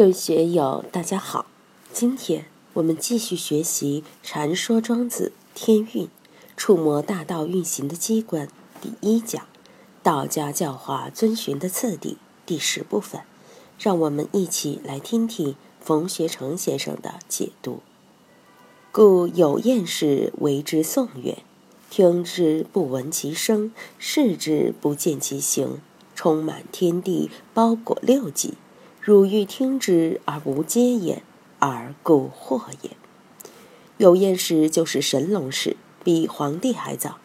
各位学友，大家好。今天我们继续学习《禅说庄子天运》，触摸大道运行的机关第一讲，道家教化遵循的次第第十部分。让我们一起来听听冯学成先生的解读。故有厌士为之颂曰：“听之不闻其声，视之不见其形，充满天地，包裹六极。”汝欲听之而无皆也，而故惑也。有燕氏就是神农氏，比黄帝还早。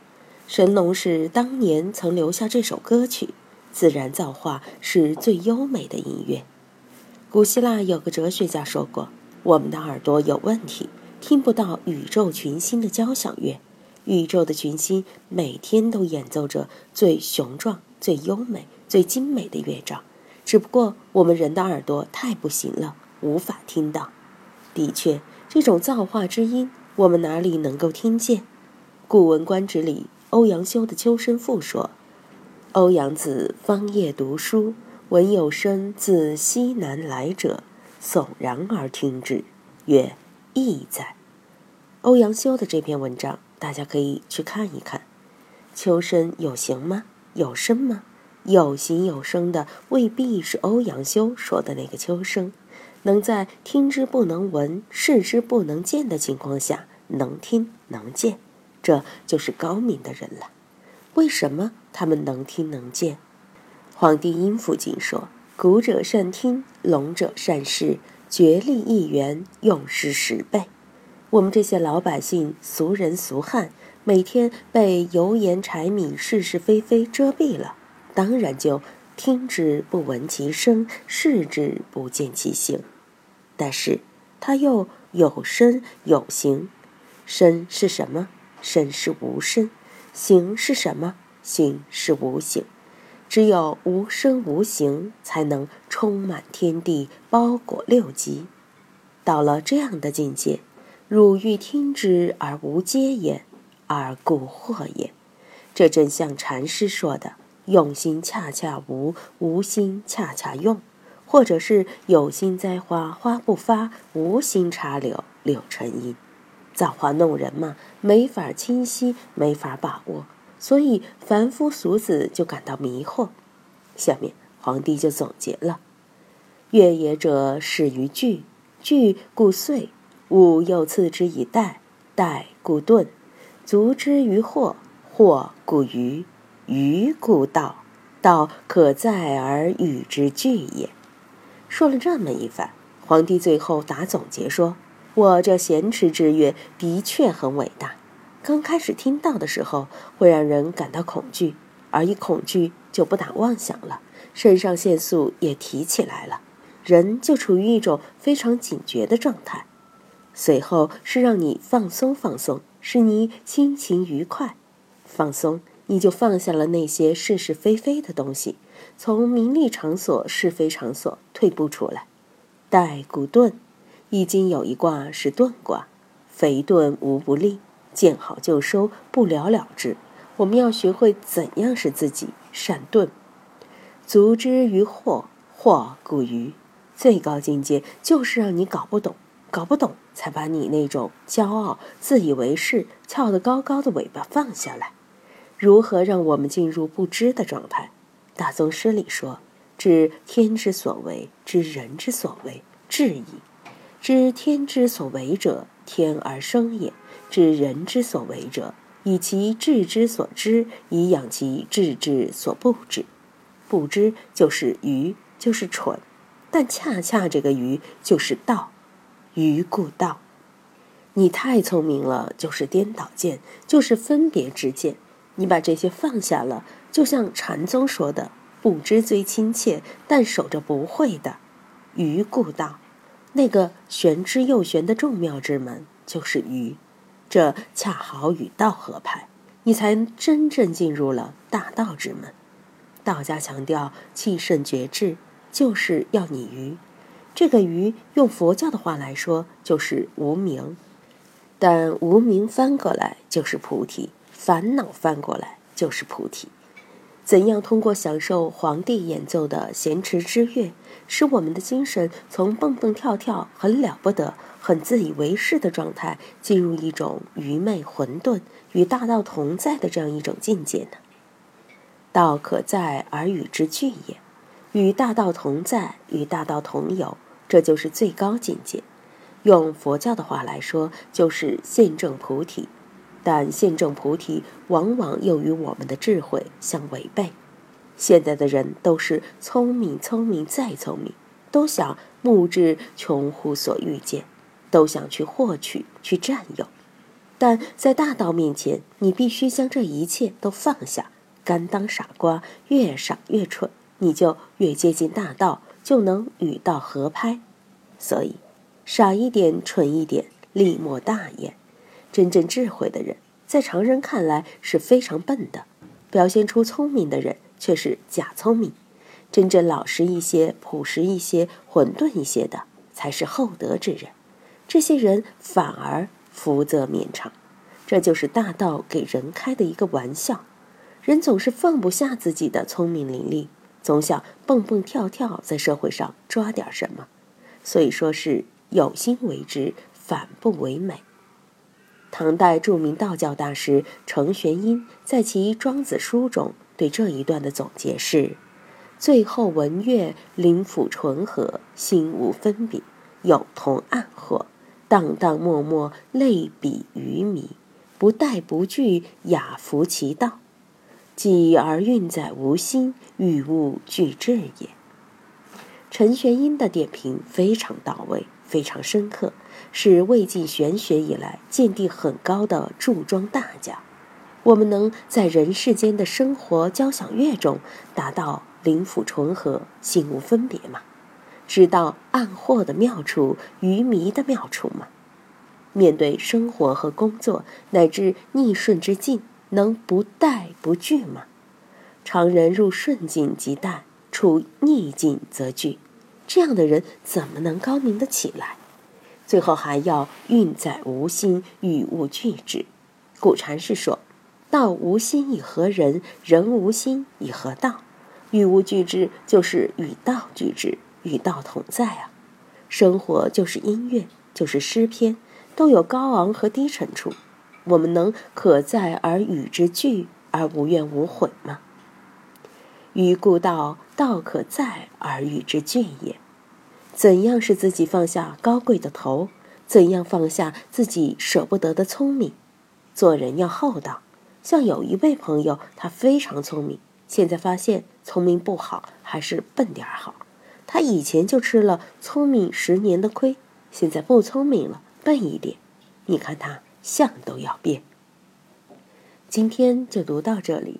神农氏当年曾留下这首歌曲：“自然造化是最优美的音乐。”古希腊有个哲学家说过：“我们的耳朵有问题，听不到宇宙群星的交响乐。宇宙的群星每天都演奏着最雄壮、最优美、最精美的乐章。”只不过我们人的耳朵太不行了，无法听到。的确，这种造化之音，我们哪里能够听见？《古文观止》里，欧阳修的《秋声赋》说：“欧阳子方夜读书，闻有声自西南来者，悚然而听之，曰：‘意在。’”欧阳修的这篇文章，大家可以去看一看。秋声有形吗？有声吗？有形有声的未必是欧阳修说的那个秋声，能在听之不能闻、视之不能见的情况下能听能见，这就是高明的人了。为什么他们能听能见？《黄帝阴符经》说：“古者善听，聋者善视，觉力一元，用时十倍。”我们这些老百姓、俗人俗汉，每天被油盐柴米是是非非遮蔽了。当然就听之不闻其声，视之不见其形。但是它又有声有形。声是什么？声是无声。形是什么？形是无形。只有无声无形，才能充满天地，包裹六极。到了这样的境界，汝欲听之而无皆也，而故惑也。这正像禅师说的。用心恰恰无，无心恰恰用，或者是有心栽花花不发，无心插柳柳成荫。造化弄人嘛，没法清晰，没法把握，所以凡夫俗子就感到迷惑。下面皇帝就总结了：越也者，始于句，句故遂，物又次之以代，代故顿，足之于惑，惑故愚。愚故道，道可在而与之俱也。说了这么一番，皇帝最后打总结说：“我这咸池之乐的确很伟大。刚开始听到的时候，会让人感到恐惧，而一恐惧就不打妄想了，肾上腺素也提起来了，人就处于一种非常警觉的状态。随后是让你放松放松，使你心情愉快，放松。”你就放下了那些是是非非的东西，从名利场所、是非场所退步出来。待古遁，易经有一卦是遁卦，肥遁无不利，见好就收，不了了之。我们要学会怎样使自己善遁。足之于惑，惑故愚。最高境界就是让你搞不懂，搞不懂才把你那种骄傲、自以为是、翘得高高的尾巴放下来。如何让我们进入不知的状态？大宗师里说：“知天之所为，知人之所为，智矣。知天之所为者，天而生也；知人之所为者，以其智之所知，以养其智之所不知。不知就是愚，就是蠢。但恰恰这个愚就是道，愚故道。你太聪明了，就是颠倒见，就是分别之见。”你把这些放下了，就像禅宗说的“不知最亲切”，但守着不会的，愚故道。那个玄之又玄的众妙之门就是愚，这恰好与道合拍，你才真正进入了大道之门。道家强调气盛绝志，就是要你愚。这个愚，用佛教的话来说，就是无名。但无名翻过来就是菩提。烦恼翻过来就是菩提，怎样通过享受皇帝演奏的弦池之乐，使我们的精神从蹦蹦跳跳、很了不得、很自以为是的状态，进入一种愚昧混沌、与大道同在的这样一种境界呢？道可在而与之俱也，与大道同在，与大道同有，这就是最高境界。用佛教的话来说，就是现证菩提。但现证菩提往往又与我们的智慧相违背。现在的人都是聪明，聪明再聪明，都想目至穷乎所欲见，都想去获取、去占有。但在大道面前，你必须将这一切都放下，甘当傻瓜。越傻越蠢，你就越接近大道，就能与道合拍。所以，傻一点，蠢一点，利莫大焉。真正智慧的人，在常人看来是非常笨的；表现出聪明的人，却是假聪明。真正老实一些、朴实一些、混沌一些的，才是厚德之人。这些人反而福泽绵长。这就是大道给人开的一个玩笑。人总是放不下自己的聪明伶俐，总想蹦蹦跳跳在社会上抓点什么，所以说是有心为之，反不为美。唐代著名道教大师程玄英在其《庄子》书中对这一段的总结是：“最后闻乐，灵府纯和，心无分别，有同暗惑，荡荡漠漠，类比愚迷，不殆不惧，雅服其道，继而运载无心，与物俱至也。”陈玄英的点评非常到位，非常深刻。是魏晋玄学以来见地很高的著庄大家。我们能在人世间的生活交响乐中达到灵府重合、心无分别吗？知道暗惑的妙处、愚迷的妙处吗？面对生活和工作乃至逆顺之境，能不怠不惧吗？常人入顺境即殆，处逆境则惧，这样的人怎么能高明得起来？最后还要运载无心，与物俱之。古禅师说：“道无心以何人，人无心以何道。与物俱之，就是与道俱之，与道同在啊。生活就是音乐，就是诗篇，都有高昂和低沉处。我们能可在而与之俱，而无怨无悔吗？于故道，道可在而与之俱也。”怎样使自己放下高贵的头？怎样放下自己舍不得的聪明？做人要厚道。像有一位朋友，他非常聪明，现在发现聪明不好，还是笨点儿好。他以前就吃了聪明十年的亏，现在不聪明了，笨一点。你看他相都要变。今天就读到这里，